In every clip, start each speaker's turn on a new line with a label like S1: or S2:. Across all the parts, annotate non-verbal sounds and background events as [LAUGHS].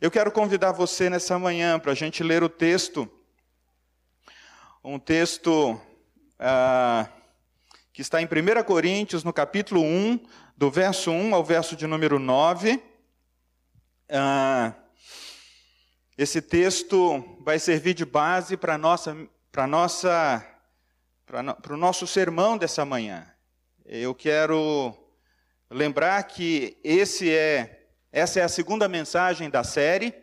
S1: Eu quero convidar você nessa manhã para a gente ler o texto, um texto ah, que está em 1 Coríntios, no capítulo 1, do verso 1 ao verso de número 9. Ah, esse texto vai servir de base para nossa, para nossa, para o nosso sermão dessa manhã. Eu quero lembrar que esse é, essa é a segunda mensagem da série.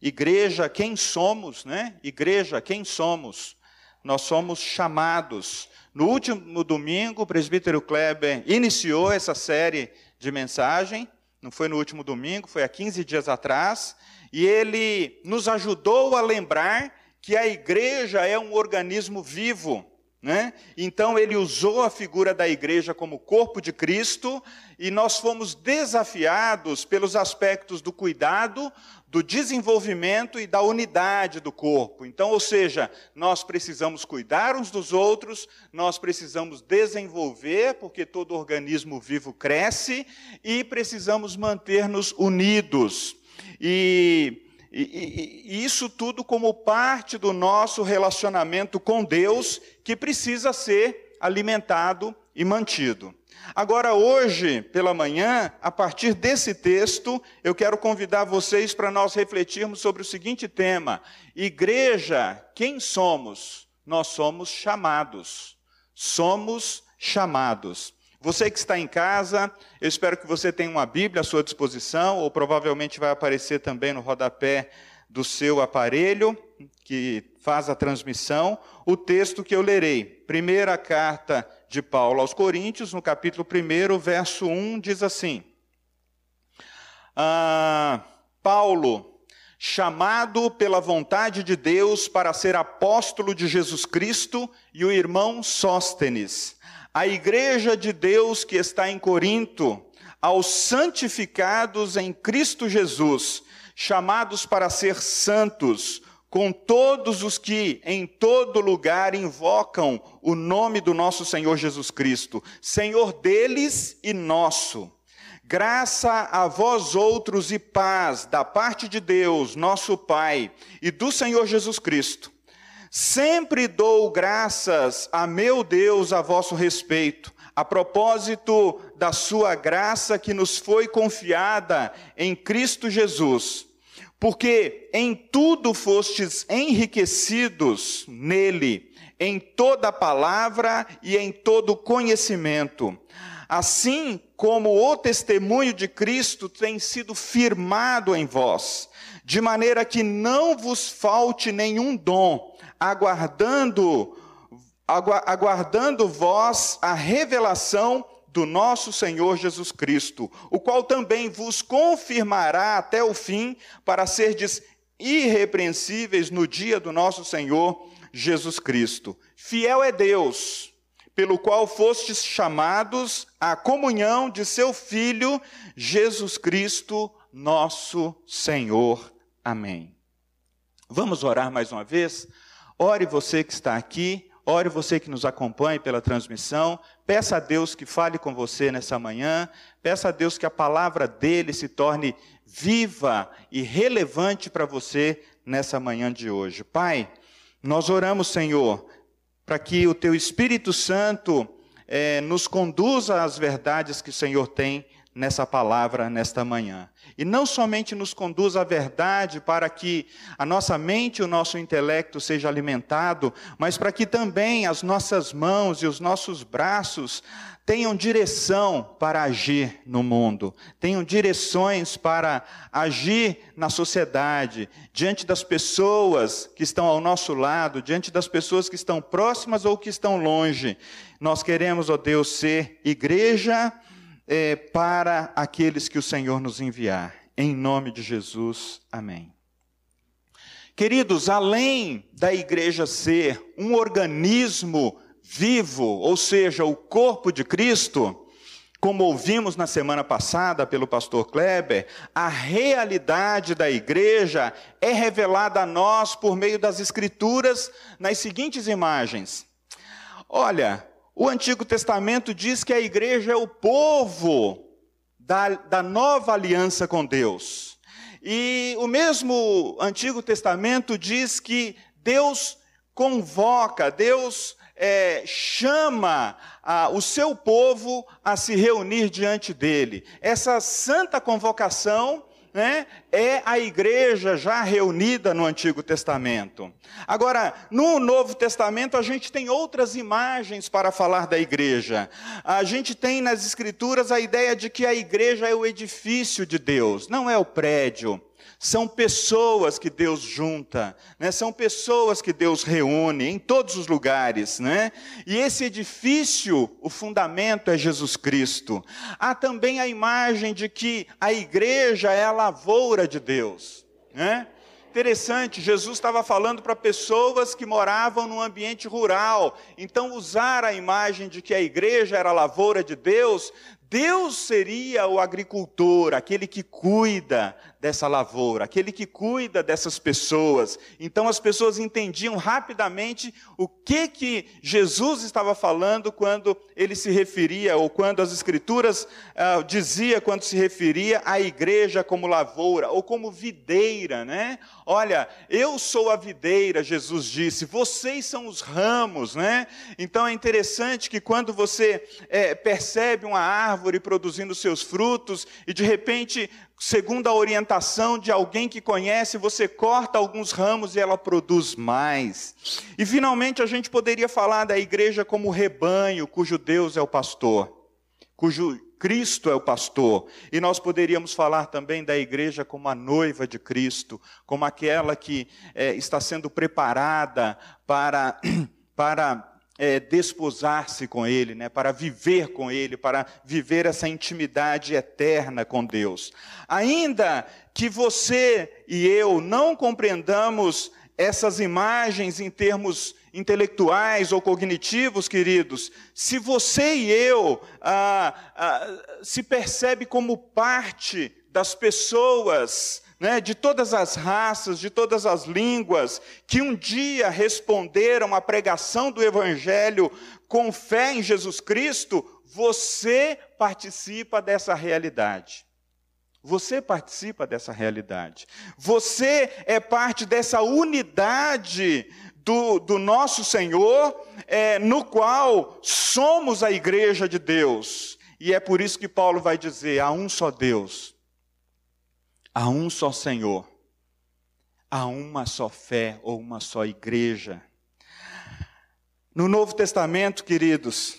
S1: Igreja, quem somos, né? Igreja, quem somos? Nós somos chamados. No último domingo, o presbítero Kleber iniciou essa série de mensagem. Não foi no último domingo, foi há 15 dias atrás e ele nos ajudou a lembrar que a igreja é um organismo vivo. Né? Então ele usou a figura da igreja como corpo de Cristo e nós fomos desafiados pelos aspectos do cuidado, do desenvolvimento e da unidade do corpo. Então, ou seja, nós precisamos cuidar uns dos outros, nós precisamos desenvolver, porque todo organismo vivo cresce, e precisamos manter-nos unidos. E, e, e, isso tudo como parte do nosso relacionamento com Deus, que precisa ser alimentado e mantido. Agora, hoje, pela manhã, a partir desse texto, eu quero convidar vocês para nós refletirmos sobre o seguinte tema: Igreja, quem somos? Nós somos chamados. Somos chamados. Você que está em casa, eu espero que você tenha uma Bíblia à sua disposição, ou provavelmente vai aparecer também no rodapé do seu aparelho, que faz a transmissão, o texto que eu lerei. Primeira carta de Paulo aos Coríntios, no capítulo 1, verso 1, diz assim: ah, Paulo, chamado pela vontade de Deus para ser apóstolo de Jesus Cristo, e o irmão Sóstenes a igreja de Deus que está em Corinto, aos santificados em Cristo Jesus, chamados para ser santos, com todos os que em todo lugar invocam o nome do nosso Senhor Jesus Cristo, Senhor deles e nosso. Graça a vós outros e paz da parte de Deus, nosso Pai, e do Senhor Jesus Cristo. Sempre dou graças a meu Deus a vosso respeito, a propósito da sua graça que nos foi confiada em Cristo Jesus, porque em tudo fostes enriquecidos nele, em toda palavra e em todo conhecimento. Assim como o testemunho de Cristo tem sido firmado em vós, de maneira que não vos falte nenhum dom, aguardando, aguardando vós a revelação do nosso Senhor Jesus Cristo, o qual também vos confirmará até o fim, para serdes irrepreensíveis no dia do nosso Senhor Jesus Cristo. Fiel é Deus, pelo qual fostes chamados à comunhão de seu Filho, Jesus Cristo, nosso Senhor. Amém. Vamos orar mais uma vez? Ore você que está aqui, ore você que nos acompanha pela transmissão. Peça a Deus que fale com você nessa manhã. Peça a Deus que a palavra dele se torne viva e relevante para você nessa manhã de hoje. Pai, nós oramos, Senhor, para que o teu Espírito Santo eh, nos conduza às verdades que o Senhor tem nessa palavra nesta manhã. E não somente nos conduz à verdade para que a nossa mente e o nosso intelecto seja alimentado, mas para que também as nossas mãos e os nossos braços tenham direção para agir no mundo, tenham direções para agir na sociedade, diante das pessoas que estão ao nosso lado, diante das pessoas que estão próximas ou que estão longe. Nós queremos, ó Deus, ser igreja é, para aqueles que o Senhor nos enviar. Em nome de Jesus, amém. Queridos, além da igreja ser um organismo vivo, ou seja, o corpo de Cristo, como ouvimos na semana passada pelo pastor Kleber, a realidade da igreja é revelada a nós por meio das Escrituras nas seguintes imagens. Olha, o Antigo Testamento diz que a igreja é o povo da, da nova aliança com Deus. E o mesmo Antigo Testamento diz que Deus convoca, Deus é, chama a, o seu povo a se reunir diante dele. Essa santa convocação né, é a igreja já reunida no Antigo Testamento. Agora, no Novo Testamento, a gente tem outras imagens para falar da igreja. A gente tem nas Escrituras a ideia de que a igreja é o edifício de Deus, não é o prédio. São pessoas que Deus junta, né? são pessoas que Deus reúne em todos os lugares. Né? E esse edifício, o fundamento é Jesus Cristo. Há também a imagem de que a igreja é a lavoura de Deus. Né? Interessante, Jesus estava falando para pessoas que moravam num ambiente rural. Então, usar a imagem de que a igreja era a lavoura de Deus Deus seria o agricultor, aquele que cuida dessa lavoura, aquele que cuida dessas pessoas. Então as pessoas entendiam rapidamente o que que Jesus estava falando quando ele se referia, ou quando as escrituras uh, dizia quando se referia à igreja como lavoura, ou como videira, né? Olha, eu sou a videira, Jesus disse, vocês são os ramos, né? Então é interessante que quando você é, percebe uma árvore produzindo seus frutos, e de repente segundo a orientação de alguém que conhece, você corta alguns ramos e ela produz mais. E finalmente a gente poderia falar da igreja como rebanho, cujo Deus é o pastor, cujo Cristo é o pastor. E nós poderíamos falar também da igreja como a noiva de Cristo, como aquela que é, está sendo preparada para, [CLEARS THROAT] para é, desposar-se com Ele, né, para viver com Ele, para viver essa intimidade eterna com Deus. Ainda que você e eu não compreendamos essas imagens em termos intelectuais ou cognitivos, queridos, se você e eu ah, ah, se percebe como parte das pessoas né, de todas as raças, de todas as línguas, que um dia responderam à pregação do Evangelho com fé em Jesus Cristo, você participa dessa realidade. Você participa dessa realidade. Você é parte dessa unidade do, do nosso Senhor, é, no qual somos a igreja de Deus. E é por isso que Paulo vai dizer: há um só Deus Há um só Senhor, há uma só fé ou uma só igreja. No Novo Testamento, queridos,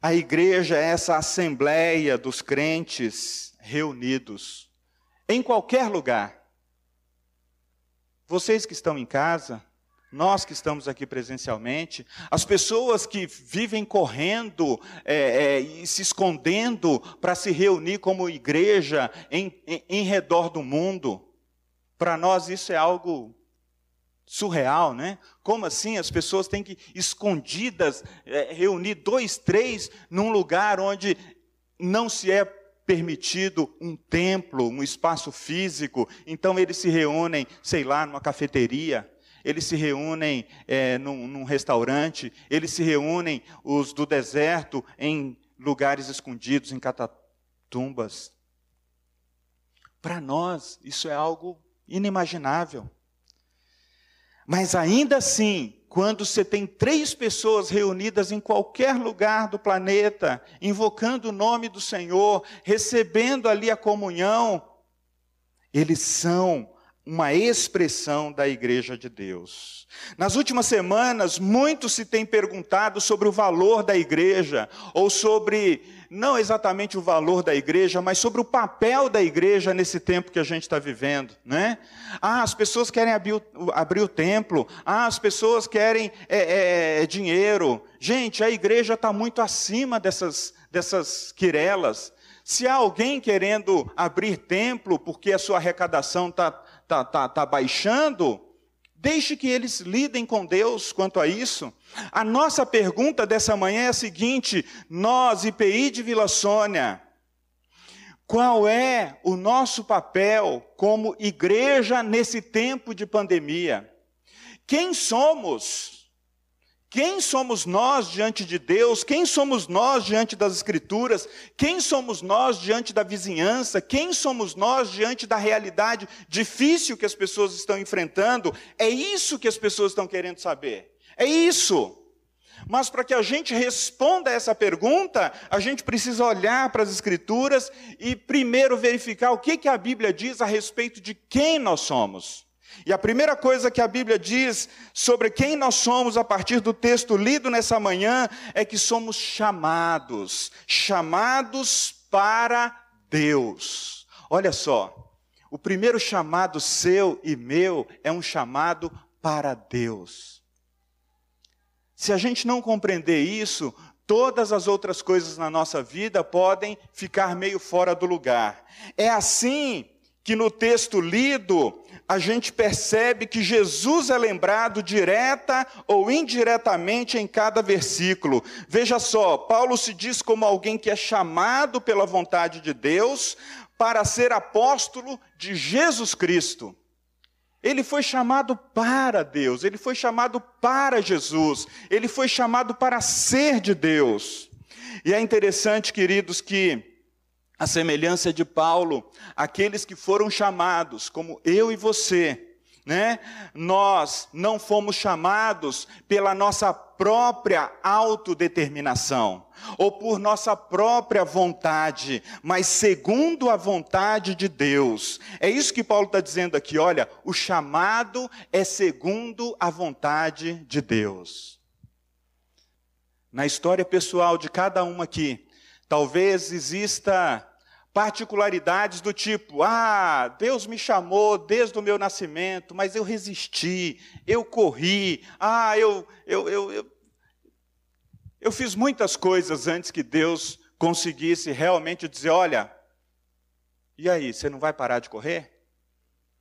S1: a igreja é essa assembleia dos crentes reunidos em qualquer lugar. Vocês que estão em casa, nós que estamos aqui presencialmente, as pessoas que vivem correndo é, é, e se escondendo para se reunir como igreja em, em, em redor do mundo, para nós isso é algo surreal, né? Como assim as pessoas têm que escondidas é, reunir dois, três num lugar onde não se é permitido um templo, um espaço físico, então eles se reúnem, sei lá, numa cafeteria eles se reúnem é, num, num restaurante, eles se reúnem, os do deserto, em lugares escondidos, em catatumbas. Para nós, isso é algo inimaginável. Mas ainda assim, quando você tem três pessoas reunidas em qualquer lugar do planeta, invocando o nome do Senhor, recebendo ali a comunhão, eles são uma expressão da igreja de Deus. Nas últimas semanas, muito se tem perguntado sobre o valor da igreja, ou sobre, não exatamente o valor da igreja, mas sobre o papel da igreja nesse tempo que a gente está vivendo. Né? Ah, as pessoas querem abrir o, abrir o templo, ah, as pessoas querem é, é, dinheiro. Gente, a igreja está muito acima dessas, dessas quirelas. Se há alguém querendo abrir templo porque a sua arrecadação está tá, tá, tá baixando, deixe que eles lidem com Deus quanto a isso. A nossa pergunta dessa manhã é a seguinte: nós, IPI de Vila Sônia, qual é o nosso papel como igreja nesse tempo de pandemia? Quem somos? Quem somos nós diante de Deus? Quem somos nós diante das Escrituras? Quem somos nós diante da vizinhança? Quem somos nós diante da realidade difícil que as pessoas estão enfrentando? É isso que as pessoas estão querendo saber. É isso. Mas para que a gente responda essa pergunta, a gente precisa olhar para as Escrituras e primeiro verificar o que, que a Bíblia diz a respeito de quem nós somos. E a primeira coisa que a Bíblia diz sobre quem nós somos a partir do texto lido nessa manhã é que somos chamados, chamados para Deus. Olha só, o primeiro chamado seu e meu é um chamado para Deus. Se a gente não compreender isso, todas as outras coisas na nossa vida podem ficar meio fora do lugar. É assim que no texto lido, a gente percebe que Jesus é lembrado direta ou indiretamente em cada versículo. Veja só, Paulo se diz como alguém que é chamado pela vontade de Deus para ser apóstolo de Jesus Cristo. Ele foi chamado para Deus, ele foi chamado para Jesus, ele foi chamado para ser de Deus. E é interessante, queridos, que a semelhança de Paulo, aqueles que foram chamados, como eu e você, né? Nós não fomos chamados pela nossa própria autodeterminação ou por nossa própria vontade, mas segundo a vontade de Deus. É isso que Paulo está dizendo aqui. Olha, o chamado é segundo a vontade de Deus. Na história pessoal de cada um aqui, talvez exista particularidades do tipo: ah, Deus me chamou desde o meu nascimento, mas eu resisti, eu corri, ah, eu, eu, eu, eu, eu fiz muitas coisas antes que Deus conseguisse realmente dizer: olha, e aí, você não vai parar de correr?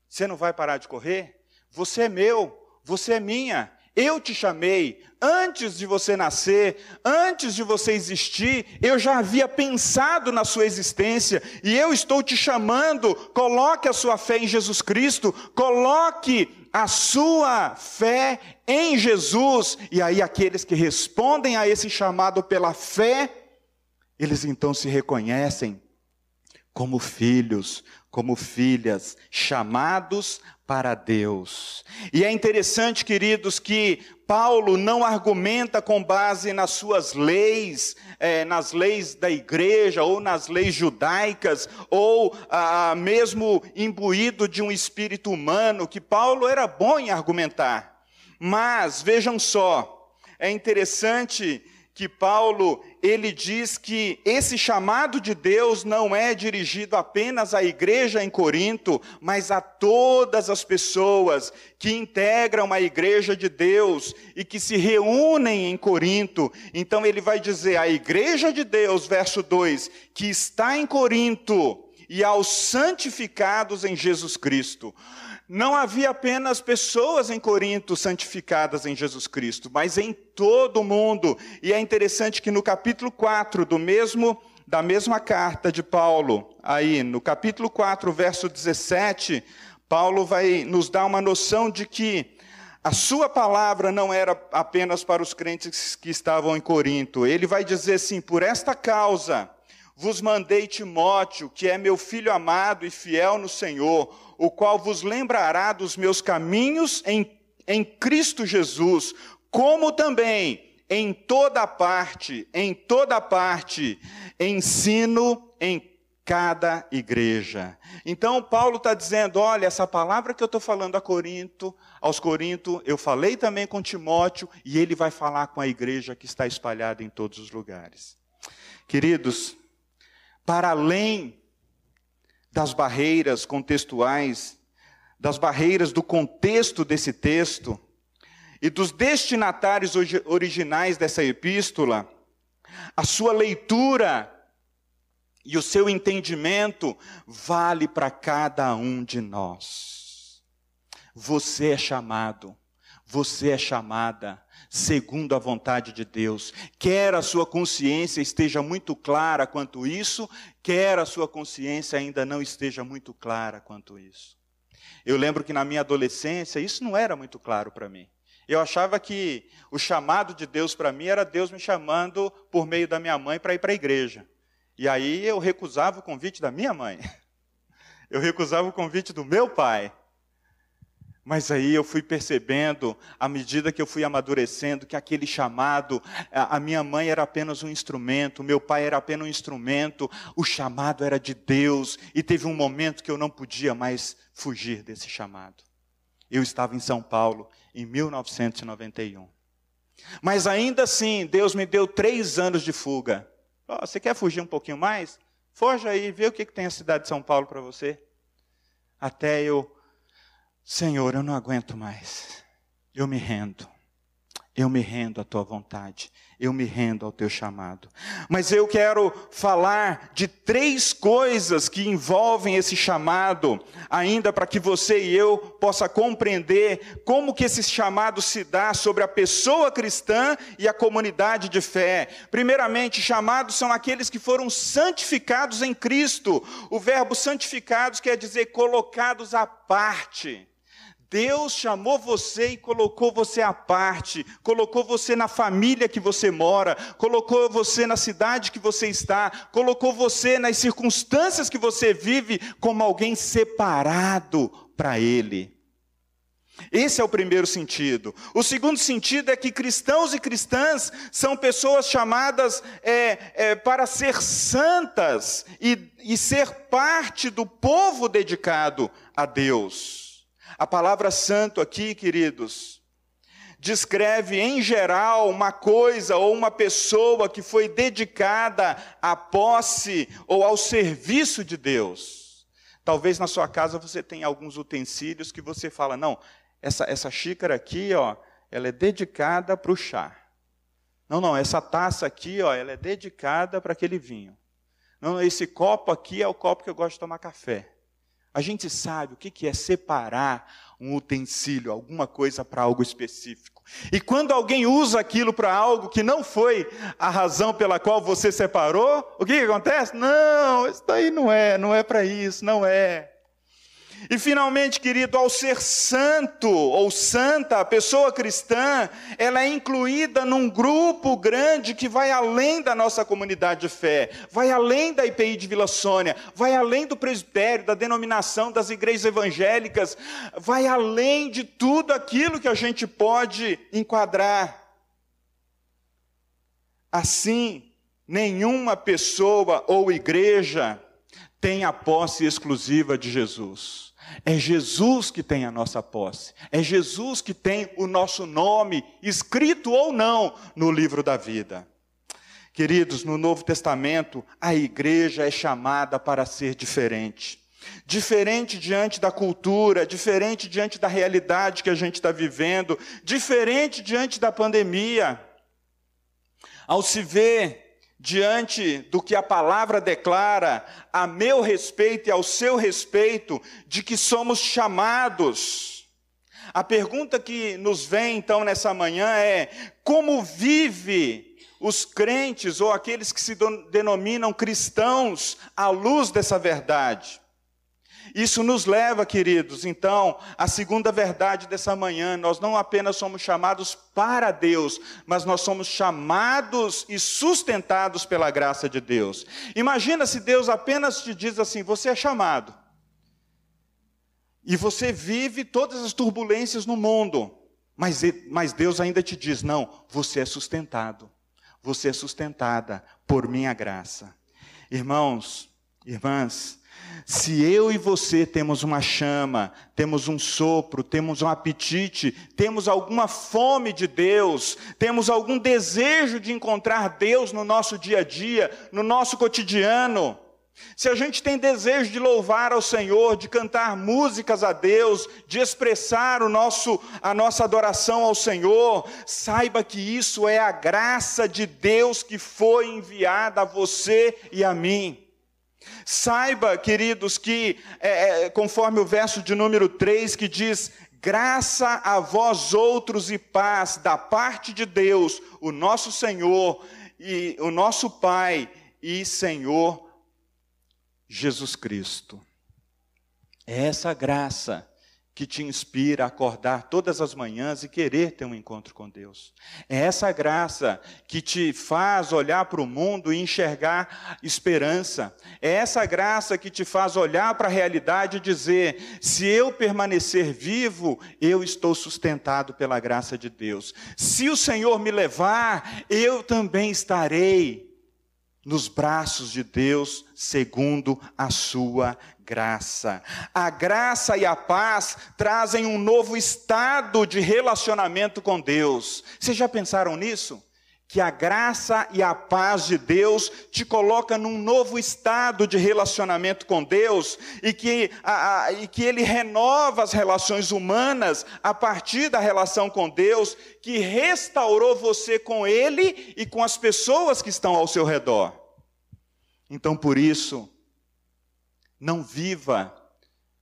S1: Você não vai parar de correr? Você é meu, você é minha, eu te chamei antes de você nascer, antes de você existir, eu já havia pensado na sua existência e eu estou te chamando. Coloque a sua fé em Jesus Cristo, coloque a sua fé em Jesus. E aí, aqueles que respondem a esse chamado pela fé, eles então se reconhecem como filhos, como filhas, chamados para Deus. E é interessante, queridos, que Paulo não argumenta com base nas suas leis, é, nas leis da igreja, ou nas leis judaicas, ou ah, mesmo imbuído de um espírito humano, que Paulo era bom em argumentar. Mas, vejam só, é interessante que Paulo, ele diz que esse chamado de Deus não é dirigido apenas à igreja em Corinto, mas a todas as pessoas que integram a igreja de Deus e que se reúnem em Corinto. Então ele vai dizer: a igreja de Deus, verso 2, que está em Corinto, e aos santificados em Jesus Cristo não havia apenas pessoas em Corinto santificadas em Jesus Cristo, mas em todo o mundo. E é interessante que no capítulo 4 do mesmo da mesma carta de Paulo, aí no capítulo 4, verso 17, Paulo vai nos dar uma noção de que a sua palavra não era apenas para os crentes que estavam em Corinto. Ele vai dizer assim: "Por esta causa vos mandei Timóteo, que é meu filho amado e fiel no Senhor, o qual vos lembrará dos meus caminhos em, em Cristo Jesus, como também em toda parte, em toda parte, ensino em cada igreja. Então Paulo está dizendo: olha, essa palavra que eu estou falando a Corinto, aos Corinto, eu falei também com Timóteo, e ele vai falar com a igreja que está espalhada em todos os lugares. Queridos, para além das barreiras contextuais, das barreiras do contexto desse texto e dos destinatários originais dessa epístola, a sua leitura e o seu entendimento vale para cada um de nós. Você é chamado, você é chamada segundo a vontade de Deus. Quer a sua consciência esteja muito clara quanto isso, quer a sua consciência ainda não esteja muito clara quanto isso. Eu lembro que na minha adolescência isso não era muito claro para mim. Eu achava que o chamado de Deus para mim era Deus me chamando por meio da minha mãe para ir para a igreja. E aí eu recusava o convite da minha mãe. [LAUGHS] Eu recusava o convite do meu pai. Mas aí eu fui percebendo, à medida que eu fui amadurecendo, que aquele chamado, a minha mãe era apenas um instrumento, meu pai era apenas um instrumento, o chamado era de Deus, e teve um momento que eu não podia mais fugir desse chamado. Eu estava em São Paulo em 1991. Mas ainda assim, Deus me deu três anos de fuga. Oh, você quer fugir um pouquinho mais? Foge aí, vê o que, que tem a cidade de São Paulo para você. Até eu Senhor, eu não aguento mais. Eu me rendo. Eu me rendo à tua vontade. Eu me rendo ao teu chamado. Mas eu quero falar de três coisas que envolvem esse chamado, ainda para que você e eu possa compreender como que esse chamado se dá sobre a pessoa cristã e a comunidade de fé. Primeiramente, chamados são aqueles que foram santificados em Cristo. O verbo santificados quer dizer colocados à parte. Deus chamou você e colocou você à parte, colocou você na família que você mora, colocou você na cidade que você está, colocou você nas circunstâncias que você vive como alguém separado para Ele. Esse é o primeiro sentido. O segundo sentido é que cristãos e cristãs são pessoas chamadas é, é, para ser santas e, e ser parte do povo dedicado a Deus. A palavra santo aqui, queridos, descreve em geral uma coisa ou uma pessoa que foi dedicada à posse ou ao serviço de Deus. Talvez na sua casa você tenha alguns utensílios que você fala, não, essa, essa xícara aqui, ó, ela é dedicada para o chá. Não, não, essa taça aqui, ó, ela é dedicada para aquele vinho. Não, esse copo aqui é o copo que eu gosto de tomar café. A gente sabe o que é separar um utensílio, alguma coisa para algo específico. E quando alguém usa aquilo para algo que não foi a razão pela qual você separou, o que, acontece? Não, isso daí não é, não é para isso, não é. E finalmente, querido, ao ser santo ou santa, a pessoa cristã, ela é incluída num grupo grande que vai além da nossa comunidade de fé, vai além da IPI de Vila Sônia, vai além do presbitério, da denominação, das igrejas evangélicas, vai além de tudo aquilo que a gente pode enquadrar. Assim, nenhuma pessoa ou igreja tem a posse exclusiva de Jesus. É Jesus que tem a nossa posse, é Jesus que tem o nosso nome, escrito ou não, no livro da vida. Queridos, no Novo Testamento, a igreja é chamada para ser diferente. Diferente diante da cultura, diferente diante da realidade que a gente está vivendo, diferente diante da pandemia. Ao se ver diante do que a palavra declara a meu respeito e ao seu respeito, de que somos chamados. A pergunta que nos vem então nessa manhã é: como vive os crentes ou aqueles que se denominam cristãos à luz dessa verdade? Isso nos leva, queridos, então, à segunda verdade dessa manhã. Nós não apenas somos chamados para Deus, mas nós somos chamados e sustentados pela graça de Deus. Imagina se Deus apenas te diz assim: você é chamado. E você vive todas as turbulências no mundo, mas, mas Deus ainda te diz: não, você é sustentado. Você é sustentada por minha graça. Irmãos, irmãs, se eu e você temos uma chama, temos um sopro, temos um apetite, temos alguma fome de Deus, temos algum desejo de encontrar Deus no nosso dia a dia, no nosso cotidiano, se a gente tem desejo de louvar ao Senhor, de cantar músicas a Deus, de expressar o nosso, a nossa adoração ao Senhor, saiba que isso é a graça de Deus que foi enviada a você e a mim. Saiba, queridos, que, é, é, conforme o verso de número 3, que diz: graça a vós outros e paz da parte de Deus, o nosso Senhor e o nosso Pai e Senhor Jesus Cristo. É essa graça que te inspira a acordar todas as manhãs e querer ter um encontro com Deus. É essa graça que te faz olhar para o mundo e enxergar esperança. É essa graça que te faz olhar para a realidade e dizer: se eu permanecer vivo, eu estou sustentado pela graça de Deus. Se o Senhor me levar, eu também estarei nos braços de Deus, segundo a sua graça. A graça e a paz trazem um novo estado de relacionamento com Deus. Vocês já pensaram nisso? Que a graça e a paz de Deus te coloca num novo estado de relacionamento com Deus e que, a, a, e que Ele renova as relações humanas a partir da relação com Deus, que restaurou você com Ele e com as pessoas que estão ao seu redor. Então, por isso, não viva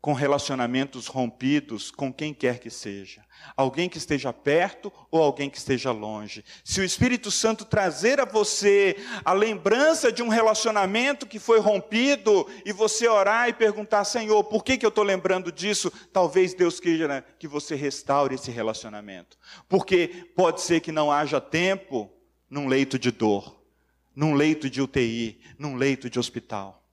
S1: com relacionamentos rompidos com quem quer que seja. Alguém que esteja perto ou alguém que esteja longe. Se o Espírito Santo trazer a você a lembrança de um relacionamento que foi rompido e você orar e perguntar, Senhor, por que, que eu estou lembrando disso? Talvez Deus queira que você restaure esse relacionamento. Porque pode ser que não haja tempo num leito de dor, num leito de UTI, num leito de hospital.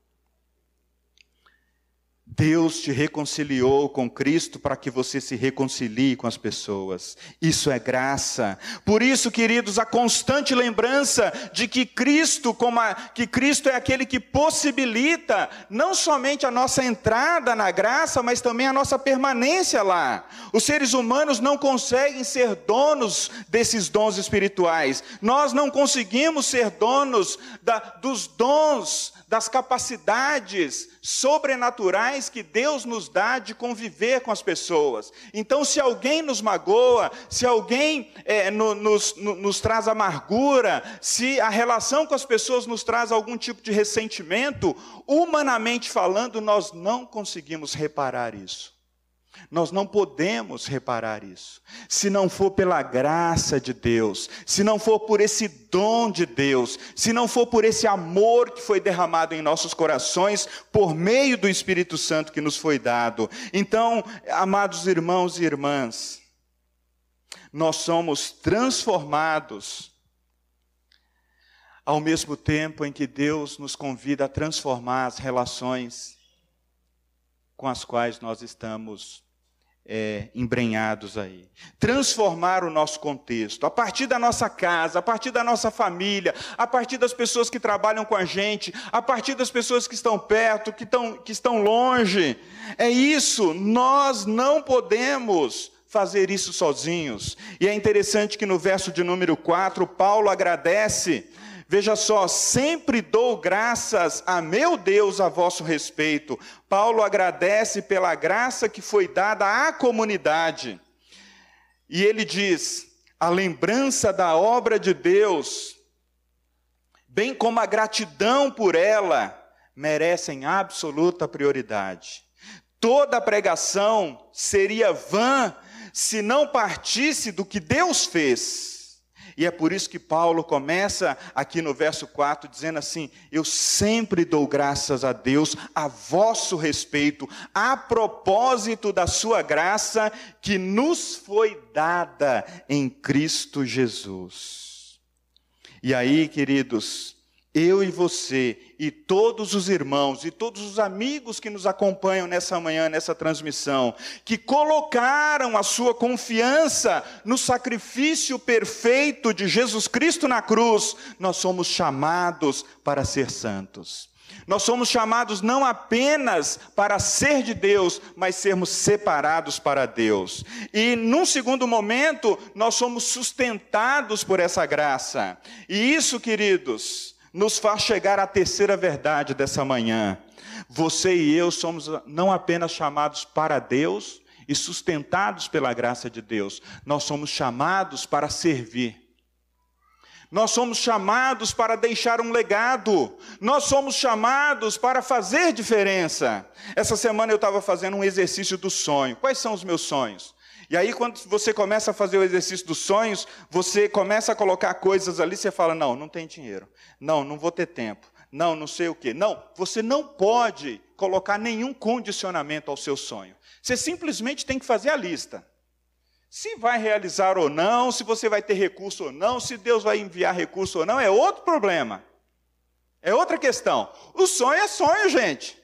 S1: Deus te reconciliou com Cristo para que você se reconcilie com as pessoas. Isso é graça. Por isso, queridos, a constante lembrança de que Cristo, a, que Cristo é aquele que possibilita não somente a nossa entrada na graça, mas também a nossa permanência lá. Os seres humanos não conseguem ser donos desses dons espirituais. Nós não conseguimos ser donos da, dos dons das capacidades sobrenaturais que Deus nos dá de conviver com as pessoas. Então, se alguém nos magoa, se alguém é, no, nos, no, nos traz amargura, se a relação com as pessoas nos traz algum tipo de ressentimento, humanamente falando, nós não conseguimos reparar isso. Nós não podemos reparar isso. Se não for pela graça de Deus, se não for por esse dom de Deus, se não for por esse amor que foi derramado em nossos corações por meio do Espírito Santo que nos foi dado. Então, amados irmãos e irmãs, nós somos transformados ao mesmo tempo em que Deus nos convida a transformar as relações com as quais nós estamos é, embrenhados aí. Transformar o nosso contexto, a partir da nossa casa, a partir da nossa família, a partir das pessoas que trabalham com a gente, a partir das pessoas que estão perto, que estão, que estão longe. É isso, nós não podemos fazer isso sozinhos. E é interessante que no verso de número 4, Paulo agradece Veja só, sempre dou graças a meu Deus a vosso respeito. Paulo agradece pela graça que foi dada à comunidade. E ele diz: a lembrança da obra de Deus, bem como a gratidão por ela, merecem absoluta prioridade. Toda pregação seria vã se não partisse do que Deus fez. E é por isso que Paulo começa aqui no verso 4 dizendo assim: Eu sempre dou graças a Deus a vosso respeito, a propósito da sua graça que nos foi dada em Cristo Jesus. E aí, queridos, eu e você, e todos os irmãos, e todos os amigos que nos acompanham nessa manhã, nessa transmissão, que colocaram a sua confiança no sacrifício perfeito de Jesus Cristo na cruz, nós somos chamados para ser santos. Nós somos chamados não apenas para ser de Deus, mas sermos separados para Deus. E num segundo momento, nós somos sustentados por essa graça. E isso, queridos, nos faz chegar à terceira verdade dessa manhã. Você e eu somos não apenas chamados para Deus e sustentados pela graça de Deus, nós somos chamados para servir. Nós somos chamados para deixar um legado. Nós somos chamados para fazer diferença. Essa semana eu estava fazendo um exercício do sonho. Quais são os meus sonhos? E aí, quando você começa a fazer o exercício dos sonhos, você começa a colocar coisas ali, você fala: não, não tem dinheiro. Não, não vou ter tempo. Não, não sei o quê. Não, você não pode colocar nenhum condicionamento ao seu sonho. Você simplesmente tem que fazer a lista. Se vai realizar ou não, se você vai ter recurso ou não, se Deus vai enviar recurso ou não, é outro problema. É outra questão. O sonho é sonho, gente.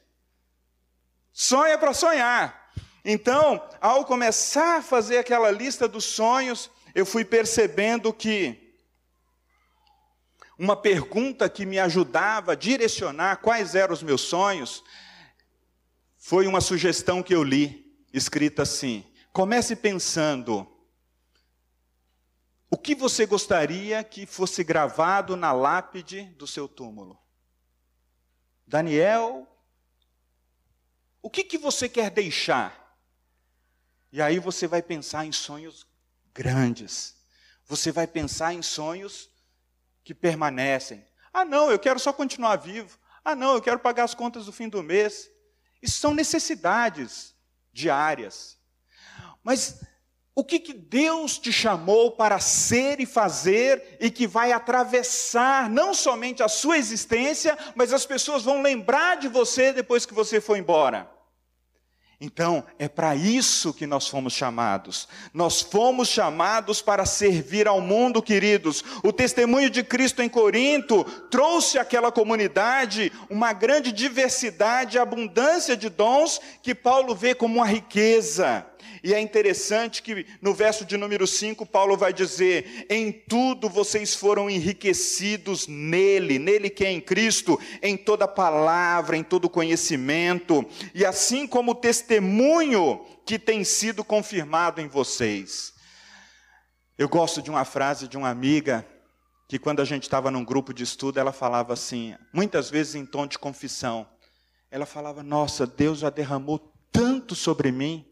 S1: Sonho é para sonhar. Então, ao começar a fazer aquela lista dos sonhos, eu fui percebendo que uma pergunta que me ajudava a direcionar quais eram os meus sonhos foi uma sugestão que eu li, escrita assim: comece pensando. O que você gostaria que fosse gravado na lápide do seu túmulo? Daniel, o que, que você quer deixar? E aí você vai pensar em sonhos grandes. Você vai pensar em sonhos que permanecem. Ah, não, eu quero só continuar vivo. Ah, não, eu quero pagar as contas do fim do mês. Isso são necessidades diárias. Mas o que, que Deus te chamou para ser e fazer e que vai atravessar não somente a sua existência, mas as pessoas vão lembrar de você depois que você for embora? Então, é para isso que nós fomos chamados. Nós fomos chamados para servir ao mundo, queridos. O testemunho de Cristo em Corinto trouxe àquela comunidade uma grande diversidade, abundância de dons que Paulo vê como uma riqueza. E é interessante que no verso de número 5, Paulo vai dizer: Em tudo vocês foram enriquecidos nele, nele que é em Cristo, em toda palavra, em todo conhecimento, e assim como o testemunho que tem sido confirmado em vocês. Eu gosto de uma frase de uma amiga que quando a gente estava num grupo de estudo, ela falava assim, muitas vezes em tom de confissão. Ela falava: "Nossa, Deus já derramou tanto sobre mim.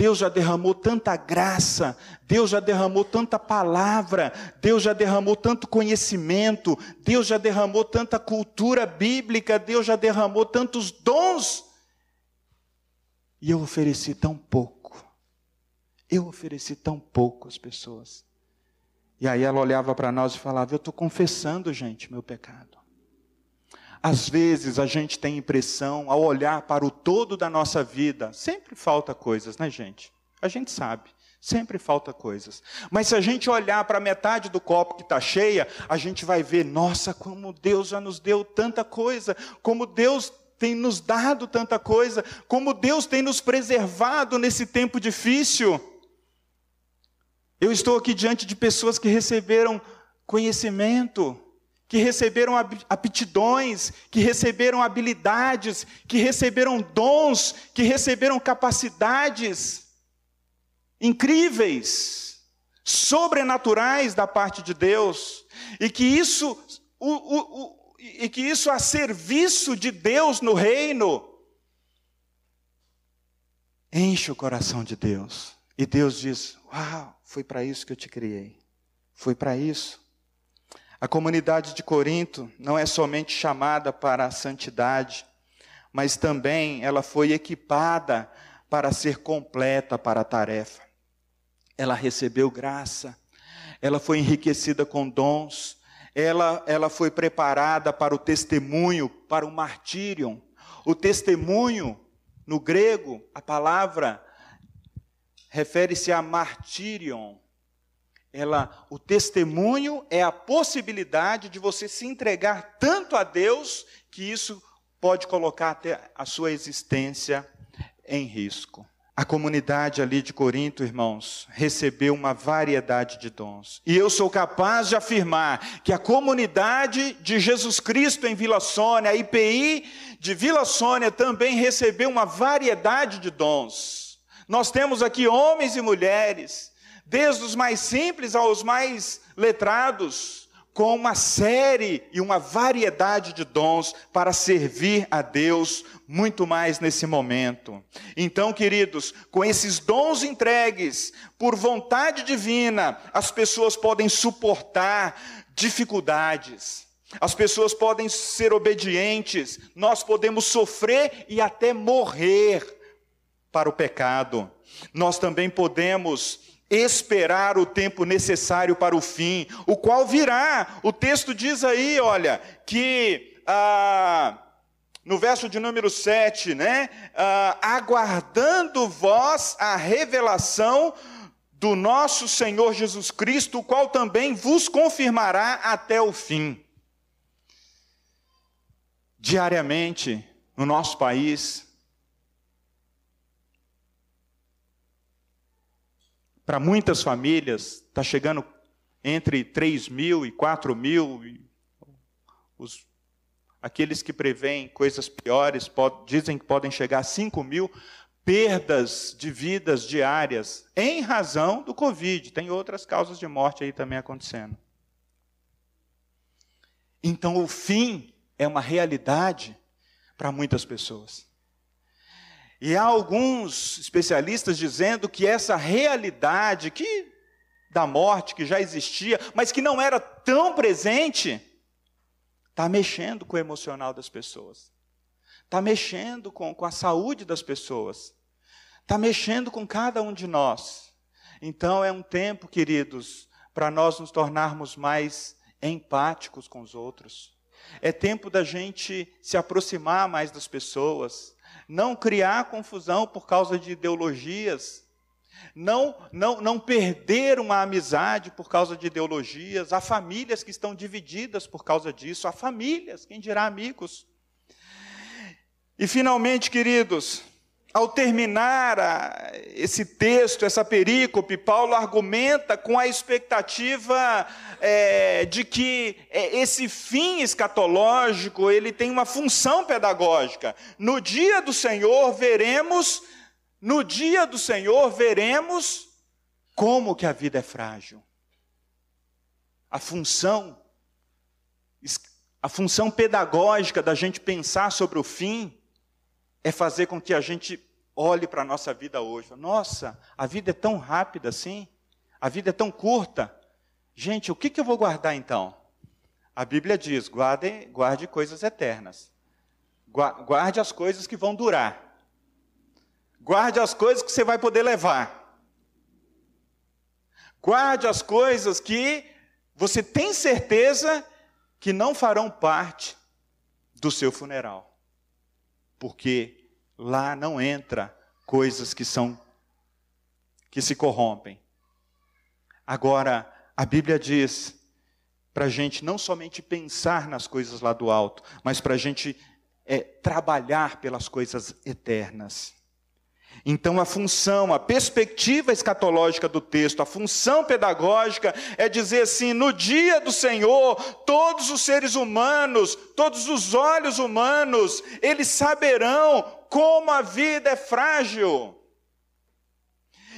S1: Deus já derramou tanta graça, Deus já derramou tanta palavra, Deus já derramou tanto conhecimento, Deus já derramou tanta cultura bíblica, Deus já derramou tantos dons. E eu ofereci tão pouco. Eu ofereci tão pouco às pessoas. E aí ela olhava para nós e falava: Eu estou confessando, gente, meu pecado. Às vezes a gente tem impressão, ao olhar para o todo da nossa vida, sempre falta coisas, né, gente? A gente sabe. Sempre falta coisas. Mas se a gente olhar para a metade do copo que está cheia, a gente vai ver, nossa, como Deus já nos deu tanta coisa, como Deus tem nos dado tanta coisa, como Deus tem nos preservado nesse tempo difícil. Eu estou aqui diante de pessoas que receberam conhecimento, que receberam aptidões, que receberam habilidades, que receberam dons, que receberam capacidades incríveis, sobrenaturais da parte de Deus, e que isso, o, o, o, e que isso a serviço de Deus no reino, enche o coração de Deus. E Deus diz: Uau, foi para isso que eu te criei. Foi para isso. A comunidade de Corinto não é somente chamada para a santidade, mas também ela foi equipada para ser completa para a tarefa. Ela recebeu graça, ela foi enriquecida com dons, ela, ela foi preparada para o testemunho, para o martírio. O testemunho, no grego, a palavra refere-se a martírion, ela, o testemunho é a possibilidade de você se entregar tanto a Deus que isso pode colocar até a sua existência em risco. A comunidade ali de Corinto, irmãos, recebeu uma variedade de dons. E eu sou capaz de afirmar que a comunidade de Jesus Cristo em Vila Sônia, a IPI de Vila Sônia, também recebeu uma variedade de dons. Nós temos aqui homens e mulheres desde os mais simples aos mais letrados, com uma série e uma variedade de dons para servir a Deus muito mais nesse momento. Então, queridos, com esses dons entregues por vontade divina, as pessoas podem suportar dificuldades. As pessoas podem ser obedientes, nós podemos sofrer e até morrer para o pecado. Nós também podemos esperar o tempo necessário para o fim, o qual virá. O texto diz aí, olha, que ah, no verso de número 7, né? Ah, aguardando vós a revelação do nosso Senhor Jesus Cristo, o qual também vos confirmará até o fim. Diariamente, no nosso país, para muitas famílias, está chegando entre 3 mil e 4 mil. Os, aqueles que preveem coisas piores dizem que podem chegar a 5 mil perdas de vidas diárias em razão do Covid. Tem outras causas de morte aí também acontecendo. Então, o fim é uma realidade para muitas pessoas. E há alguns especialistas dizendo que essa realidade que da morte que já existia, mas que não era tão presente, está mexendo com o emocional das pessoas está mexendo com, com a saúde das pessoas, está mexendo com cada um de nós. Então é um tempo, queridos, para nós nos tornarmos mais empáticos com os outros. É tempo da gente se aproximar mais das pessoas, não criar confusão por causa de ideologias, não, não, não perder uma amizade por causa de ideologias. Há famílias que estão divididas por causa disso, há famílias, quem dirá amigos. E finalmente, queridos, ao terminar a, esse texto, essa perícope, Paulo argumenta com a expectativa é, de que é, esse fim escatológico ele tem uma função pedagógica. No dia do Senhor veremos, no dia do Senhor veremos como que a vida é frágil. A função, a função pedagógica da gente pensar sobre o fim é fazer com que a gente olhe para a nossa vida hoje. Nossa, a vida é tão rápida assim, a vida é tão curta. Gente, o que, que eu vou guardar então? A Bíblia diz: guarde, guarde coisas eternas. Guarde as coisas que vão durar. Guarde as coisas que você vai poder levar. Guarde as coisas que você tem certeza que não farão parte do seu funeral porque lá não entra coisas que são que se corrompem. Agora, a Bíblia diz para a gente não somente pensar nas coisas lá do alto, mas para a gente é, trabalhar pelas coisas eternas. Então, a função, a perspectiva escatológica do texto, a função pedagógica é dizer assim: no dia do Senhor, todos os seres humanos, todos os olhos humanos, eles saberão como a vida é frágil.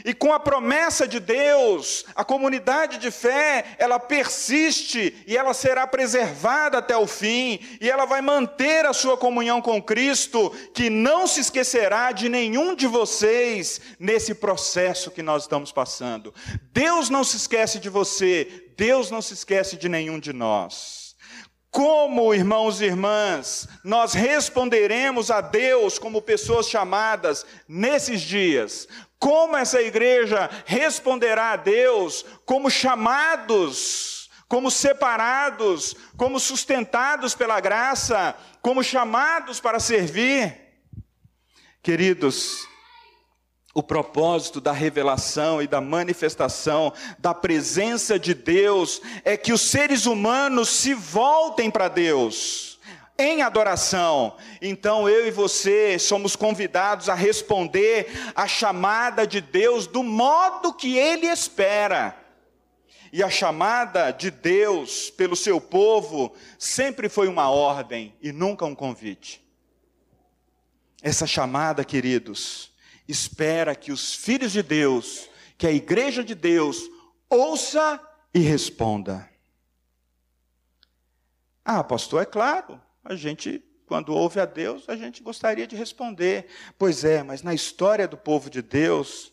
S1: E com a promessa de Deus, a comunidade de fé, ela persiste e ela será preservada até o fim, e ela vai manter a sua comunhão com Cristo, que não se esquecerá de nenhum de vocês nesse processo que nós estamos passando. Deus não se esquece de você, Deus não se esquece de nenhum de nós. Como, irmãos e irmãs, nós responderemos a Deus como pessoas chamadas nesses dias? Como essa igreja responderá a Deus como chamados, como separados, como sustentados pela graça, como chamados para servir? Queridos, o propósito da revelação e da manifestação da presença de Deus é que os seres humanos se voltem para Deus em adoração. Então eu e você somos convidados a responder à chamada de Deus do modo que Ele espera. E a chamada de Deus pelo seu povo sempre foi uma ordem e nunca um convite. Essa chamada, queridos, espera que os filhos de Deus, que a igreja de Deus, ouça e responda. Ah, pastor, é claro, a gente, quando ouve a Deus, a gente gostaria de responder. Pois é, mas na história do povo de Deus,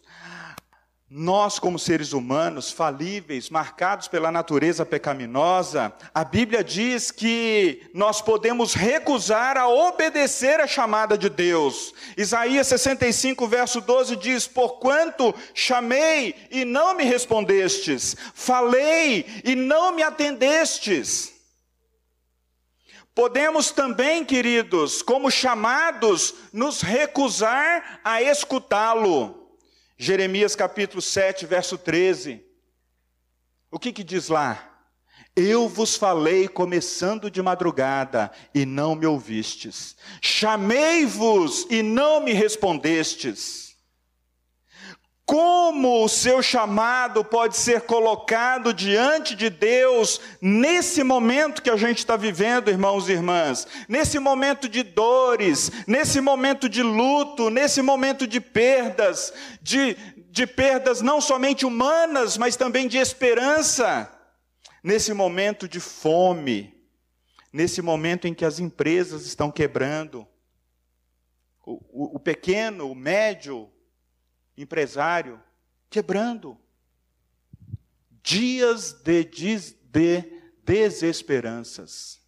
S1: nós, como seres humanos falíveis, marcados pela natureza pecaminosa, a Bíblia diz que nós podemos recusar a obedecer a chamada de Deus. Isaías 65, verso 12 diz: Porquanto chamei e não me respondestes, falei e não me atendestes. Podemos também, queridos, como chamados, nos recusar a escutá-lo. Jeremias capítulo 7, verso 13. O que, que diz lá? Eu vos falei começando de madrugada e não me ouvistes. Chamei-vos e não me respondestes. Como o seu chamado pode ser colocado diante de Deus nesse momento que a gente está vivendo, irmãos e irmãs? Nesse momento de dores, nesse momento de luto, nesse momento de perdas, de, de perdas não somente humanas, mas também de esperança. Nesse momento de fome, nesse momento em que as empresas estão quebrando, o, o, o pequeno, o médio, empresário, quebrando. Dias de, de, de desesperanças.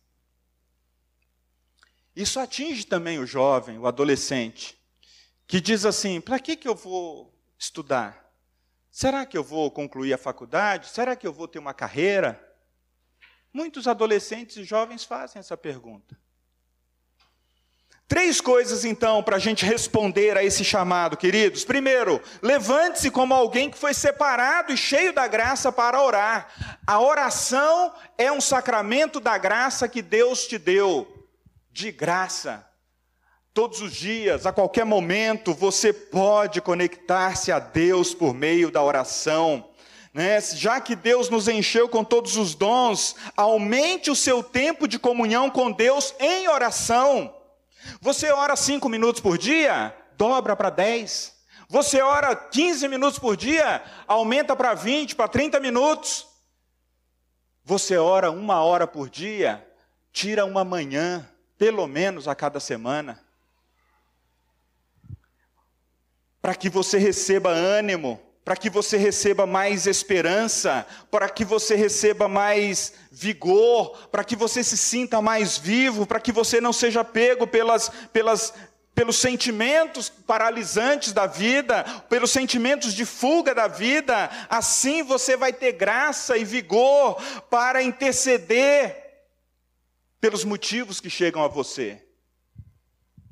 S1: Isso atinge também o jovem, o adolescente, que diz assim: para que, que eu vou estudar? Será que eu vou concluir a faculdade? Será que eu vou ter uma carreira? Muitos adolescentes e jovens fazem essa pergunta. Três coisas, então, para a gente responder a esse chamado, queridos. Primeiro, levante-se como alguém que foi separado e cheio da graça para orar. A oração é um sacramento da graça que Deus te deu, de graça. Todos os dias, a qualquer momento, você pode conectar-se a Deus por meio da oração. Né? Já que Deus nos encheu com todos os dons, aumente o seu tempo de comunhão com Deus em oração. Você ora cinco minutos por dia? Dobra para 10. Você ora 15 minutos por dia? Aumenta para 20, para 30 minutos. Você ora uma hora por dia? Tira uma manhã, pelo menos a cada semana. Para que você receba ânimo, para que você receba mais esperança, para que você receba mais vigor, para que você se sinta mais vivo, para que você não seja pego pelas, pelas, pelos sentimentos paralisantes da vida, pelos sentimentos de fuga da vida, assim você vai ter graça e vigor para interceder pelos motivos que chegam a você.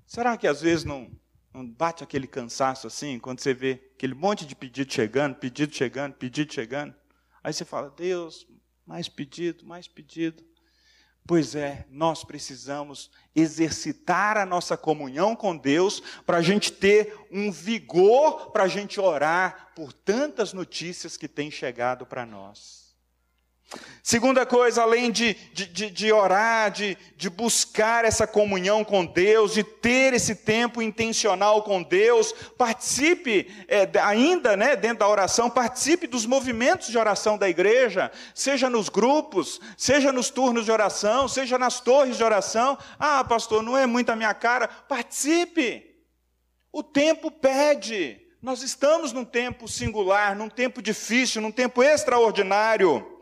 S1: Será que às vezes não, não bate aquele cansaço assim, quando você vê aquele monte de pedido chegando, pedido chegando, pedido chegando? Aí você fala, Deus, mais pedido, mais pedido. Pois é, nós precisamos exercitar a nossa comunhão com Deus para a gente ter um vigor para a gente orar por tantas notícias que têm chegado para nós. Segunda coisa, além de, de, de, orar, de, de buscar essa comunhão com Deus, de ter esse tempo intencional com Deus, participe é, ainda né, dentro da oração, participe dos movimentos de oração da igreja, seja nos grupos, seja nos turnos de oração, seja nas torres de oração. Ah, pastor, não é muito a minha cara. Participe. O tempo pede. Nós estamos num tempo singular, num tempo difícil, num tempo extraordinário.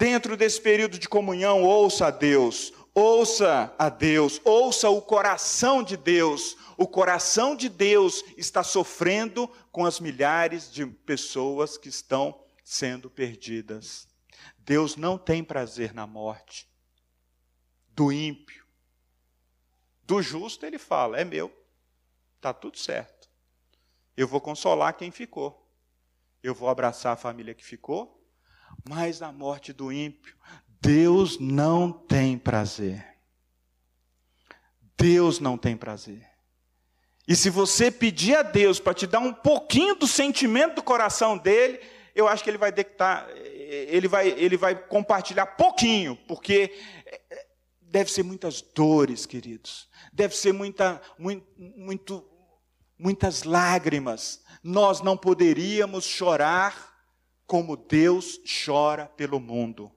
S1: Dentro desse período de comunhão, ouça a Deus, ouça a Deus, ouça o coração de Deus. O coração de Deus está sofrendo com as milhares de pessoas que estão sendo perdidas. Deus não tem prazer na morte do ímpio. Do justo ele fala: é meu, está tudo certo. Eu vou consolar quem ficou. Eu vou abraçar a família que ficou mas na morte do ímpio, Deus não tem prazer. Deus não tem prazer. E se você pedir a Deus para te dar um pouquinho do sentimento do coração dele, eu acho que ele vai detectar, ele vai, ele vai compartilhar pouquinho, porque deve ser muitas dores, queridos. Deve ser muita, muito, muitas lágrimas. Nós não poderíamos chorar como Deus chora pelo mundo.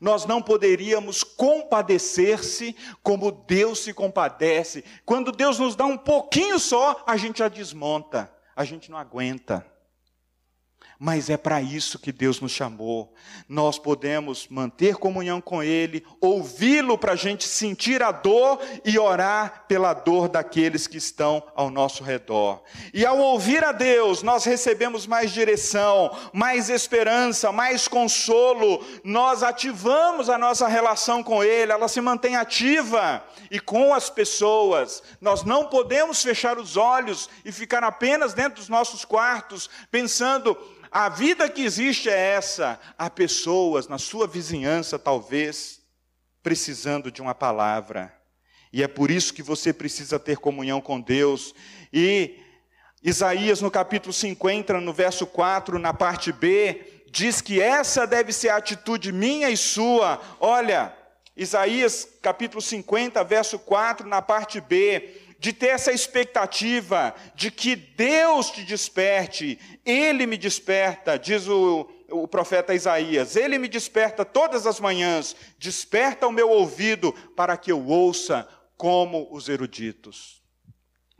S1: Nós não poderíamos compadecer-se como Deus se compadece. Quando Deus nos dá um pouquinho só, a gente já desmonta, a gente não aguenta. Mas é para isso que Deus nos chamou. Nós podemos manter comunhão com Ele, ouvi-lo para a gente sentir a dor e orar pela dor daqueles que estão ao nosso redor. E ao ouvir a Deus, nós recebemos mais direção, mais esperança, mais consolo, nós ativamos a nossa relação com Ele, ela se mantém ativa e com as pessoas. Nós não podemos fechar os olhos e ficar apenas dentro dos nossos quartos pensando a vida que existe é essa. Há pessoas na sua vizinhança, talvez, precisando de uma palavra. E é por isso que você precisa ter comunhão com Deus. E Isaías, no capítulo 50, no verso 4, na parte B, diz que essa deve ser a atitude minha e sua. Olha, Isaías, capítulo 50, verso 4, na parte B de ter essa expectativa de que Deus te desperte, Ele me desperta, diz o, o profeta Isaías, Ele me desperta todas as manhãs, desperta o meu ouvido para que eu ouça como os eruditos,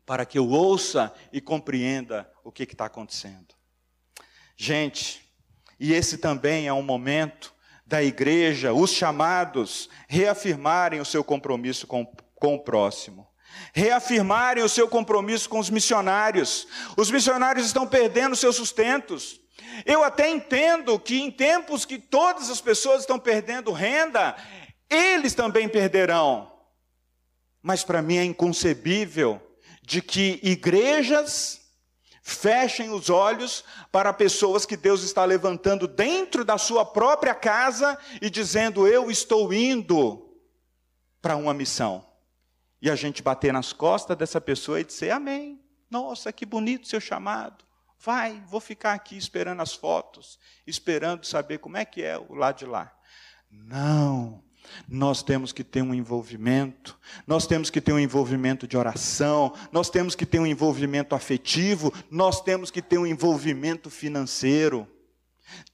S1: para que eu ouça e compreenda o que está acontecendo. Gente, e esse também é um momento da igreja, os chamados, reafirmarem o seu compromisso com, com o próximo reafirmarem o seu compromisso com os missionários. Os missionários estão perdendo seus sustentos. Eu até entendo que em tempos que todas as pessoas estão perdendo renda, eles também perderão. Mas para mim é inconcebível de que igrejas fechem os olhos para pessoas que Deus está levantando dentro da sua própria casa e dizendo: Eu estou indo para uma missão e a gente bater nas costas dessa pessoa e dizer: Amém. Nossa, que bonito seu chamado. Vai, vou ficar aqui esperando as fotos, esperando saber como é que é o lado de lá. Não. Nós temos que ter um envolvimento, nós temos que ter um envolvimento de oração, nós temos que ter um envolvimento afetivo, nós temos que ter um envolvimento financeiro.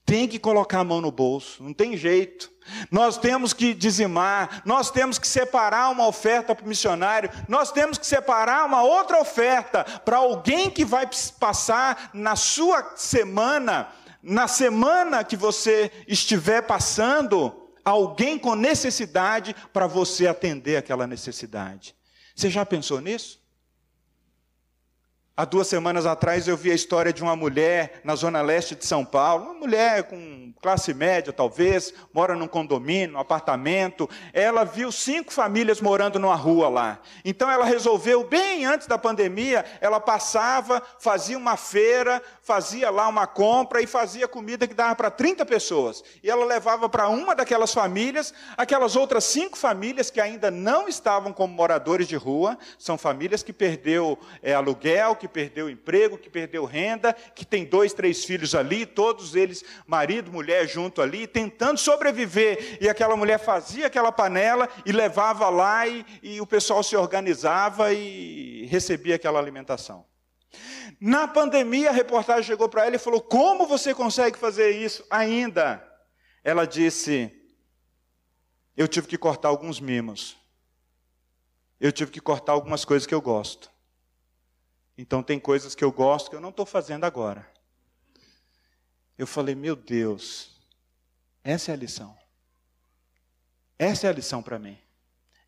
S1: Tem que colocar a mão no bolso, não tem jeito. Nós temos que dizimar, nós temos que separar uma oferta para o missionário, nós temos que separar uma outra oferta para alguém que vai passar na sua semana, na semana que você estiver passando, alguém com necessidade para você atender aquela necessidade. Você já pensou nisso? Há duas semanas atrás eu vi a história de uma mulher na zona leste de São Paulo, uma mulher com classe média talvez, mora num condomínio, num apartamento. Ela viu cinco famílias morando numa rua lá. Então ela resolveu, bem antes da pandemia, ela passava, fazia uma feira, fazia lá uma compra e fazia comida que dava para 30 pessoas. E ela levava para uma daquelas famílias, aquelas outras cinco famílias que ainda não estavam como moradores de rua, são famílias que perdeu é, aluguel, que perdeu emprego, que perdeu renda, que tem dois, três filhos ali, todos eles, marido, mulher junto ali, tentando sobreviver. E aquela mulher fazia aquela panela e levava lá, e, e o pessoal se organizava e recebia aquela alimentação. Na pandemia, a reportagem chegou para ela e falou: Como você consegue fazer isso ainda? Ela disse: Eu tive que cortar alguns mimos. Eu tive que cortar algumas coisas que eu gosto. Então tem coisas que eu gosto que eu não estou fazendo agora. Eu falei, meu Deus, essa é a lição. Essa é a lição para mim.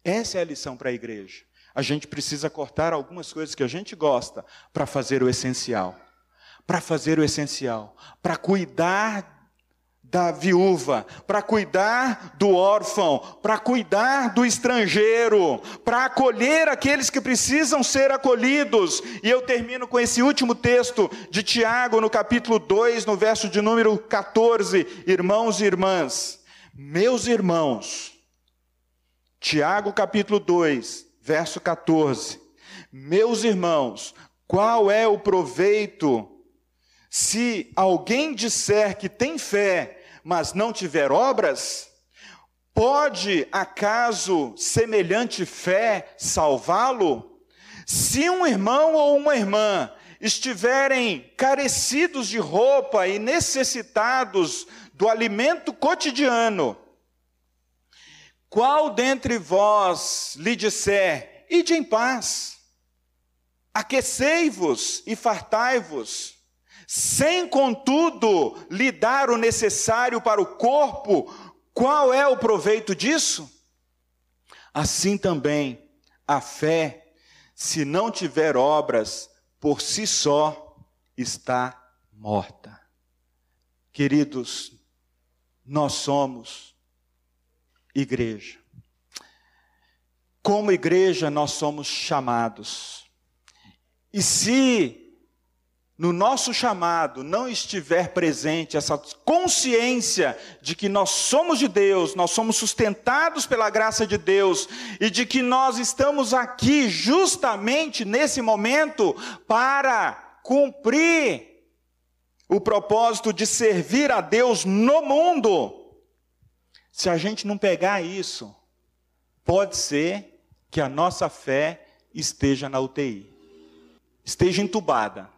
S1: Essa é a lição para a igreja. A gente precisa cortar algumas coisas que a gente gosta para fazer o essencial. Para fazer o essencial. Para cuidar da viúva, para cuidar do órfão, para cuidar do estrangeiro, para acolher aqueles que precisam ser acolhidos. E eu termino com esse último texto de Tiago, no capítulo 2, no verso de número 14. Irmãos e irmãs, meus irmãos, Tiago, capítulo 2, verso 14. Meus irmãos, qual é o proveito se alguém disser que tem fé, mas não tiver obras, pode acaso semelhante fé salvá-lo? Se um irmão ou uma irmã estiverem carecidos de roupa e necessitados do alimento cotidiano, qual dentre vós lhe disser, ide em paz, aquecei-vos e fartai-vos, sem contudo lhe dar o necessário para o corpo, qual é o proveito disso? Assim também a fé, se não tiver obras, por si só está morta. Queridos, nós somos igreja. Como igreja, nós somos chamados. E se no nosso chamado não estiver presente essa consciência de que nós somos de Deus, nós somos sustentados pela graça de Deus e de que nós estamos aqui justamente nesse momento para cumprir o propósito de servir a Deus no mundo. Se a gente não pegar isso, pode ser que a nossa fé esteja na UTI, esteja entubada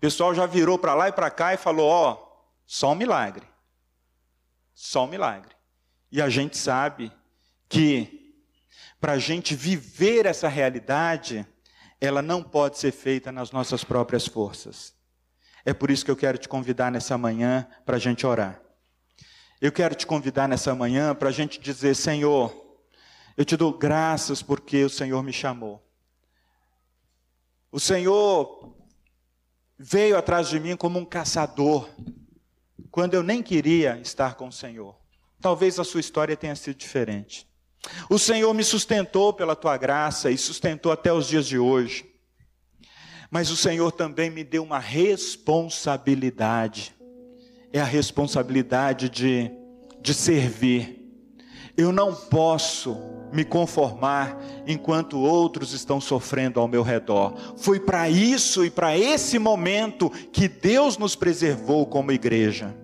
S1: pessoal já virou para lá e para cá e falou: ó, oh, só um milagre. Só um milagre. E a gente sabe que para a gente viver essa realidade, ela não pode ser feita nas nossas próprias forças. É por isso que eu quero te convidar nessa manhã para a gente orar. Eu quero te convidar nessa manhã para a gente dizer: Senhor, eu te dou graças porque o Senhor me chamou. O Senhor veio atrás de mim como um caçador, quando eu nem queria estar com o Senhor. Talvez a sua história tenha sido diferente. O Senhor me sustentou pela tua graça e sustentou até os dias de hoje. Mas o Senhor também me deu uma responsabilidade. É a responsabilidade de, de servir. Eu não posso me conformar enquanto outros estão sofrendo ao meu redor. Foi para isso e para esse momento que Deus nos preservou como igreja.